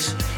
Peace.